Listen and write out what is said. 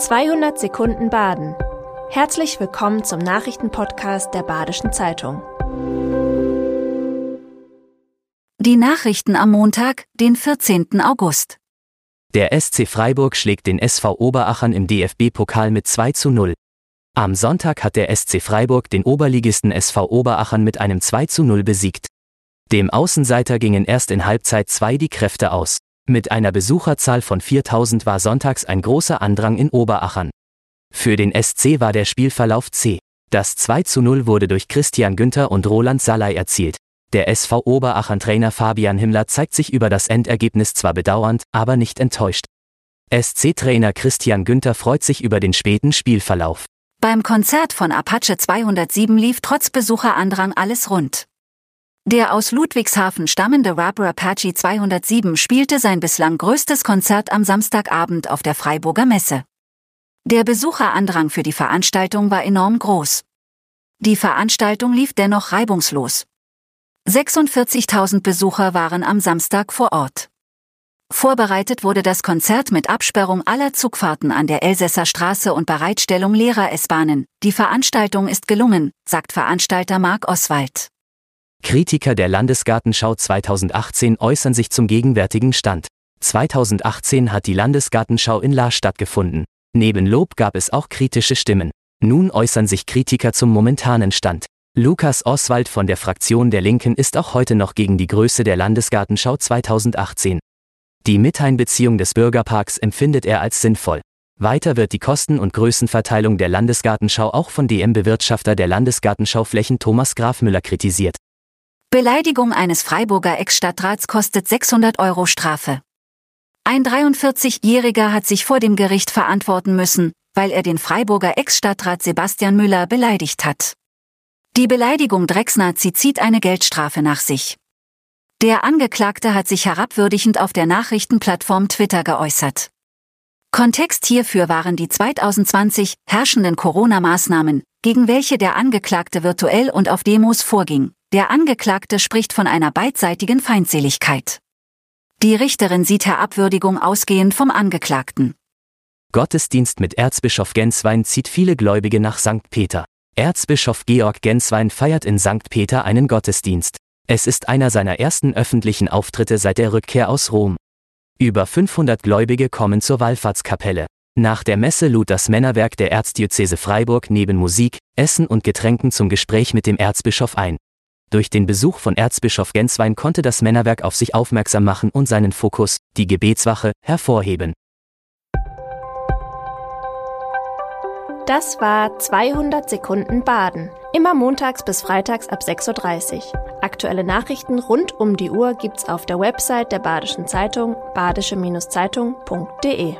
200 Sekunden Baden. Herzlich willkommen zum Nachrichtenpodcast der Badischen Zeitung. Die Nachrichten am Montag, den 14. August. Der SC Freiburg schlägt den SV Oberachern im DFB-Pokal mit 2 zu 0. Am Sonntag hat der SC Freiburg den Oberligisten SV Oberachern mit einem 2 zu 0 besiegt. Dem Außenseiter gingen erst in Halbzeit 2 die Kräfte aus. Mit einer Besucherzahl von 4000 war sonntags ein großer Andrang in Oberachern. Für den SC war der Spielverlauf C. Das 2 zu 0 wurde durch Christian Günther und Roland Salai erzielt. Der SV Oberachern-Trainer Fabian Himmler zeigt sich über das Endergebnis zwar bedauernd, aber nicht enttäuscht. SC-Trainer Christian Günther freut sich über den späten Spielverlauf. Beim Konzert von Apache 207 lief trotz Besucherandrang alles rund. Der aus Ludwigshafen stammende Rapper Apache 207 spielte sein bislang größtes Konzert am Samstagabend auf der Freiburger Messe. Der Besucherandrang für die Veranstaltung war enorm groß. Die Veranstaltung lief dennoch reibungslos. 46.000 Besucher waren am Samstag vor Ort. Vorbereitet wurde das Konzert mit Absperrung aller Zugfahrten an der Elsässer Straße und Bereitstellung leerer S-Bahnen. Die Veranstaltung ist gelungen, sagt Veranstalter Marc Oswald. Kritiker der Landesgartenschau 2018 äußern sich zum gegenwärtigen Stand. 2018 hat die Landesgartenschau in La stattgefunden. Neben Lob gab es auch kritische Stimmen. Nun äußern sich Kritiker zum momentanen Stand. Lukas Oswald von der Fraktion der Linken ist auch heute noch gegen die Größe der Landesgartenschau 2018. Die Miteinbeziehung des Bürgerparks empfindet er als sinnvoll. Weiter wird die Kosten- und Größenverteilung der Landesgartenschau auch von DM-Bewirtschafter der Landesgartenschauflächen Thomas Grafmüller kritisiert. Beleidigung eines Freiburger Ex-Stadtrats kostet 600 Euro Strafe. Ein 43-Jähriger hat sich vor dem Gericht verantworten müssen, weil er den Freiburger Ex-Stadtrat Sebastian Müller beleidigt hat. Die Beleidigung Drecksnazi zieht eine Geldstrafe nach sich. Der Angeklagte hat sich herabwürdigend auf der Nachrichtenplattform Twitter geäußert. Kontext hierfür waren die 2020 herrschenden Corona-Maßnahmen, gegen welche der Angeklagte virtuell und auf Demos vorging. Der Angeklagte spricht von einer beidseitigen Feindseligkeit. Die Richterin sieht Herabwürdigung ausgehend vom Angeklagten. Gottesdienst mit Erzbischof Genswein zieht viele Gläubige nach St. Peter. Erzbischof Georg Genswein feiert in St. Peter einen Gottesdienst. Es ist einer seiner ersten öffentlichen Auftritte seit der Rückkehr aus Rom. Über 500 Gläubige kommen zur Wallfahrtskapelle. Nach der Messe lud das Männerwerk der Erzdiözese Freiburg neben Musik, Essen und Getränken zum Gespräch mit dem Erzbischof ein. Durch den Besuch von Erzbischof Genswein konnte das Männerwerk auf sich aufmerksam machen und seinen Fokus, die Gebetswache, hervorheben. Das war 200 Sekunden Baden. Immer montags bis freitags ab 6.30 Uhr. Aktuelle Nachrichten rund um die Uhr gibt's auf der Website der Badischen Zeitung badische-zeitung.de.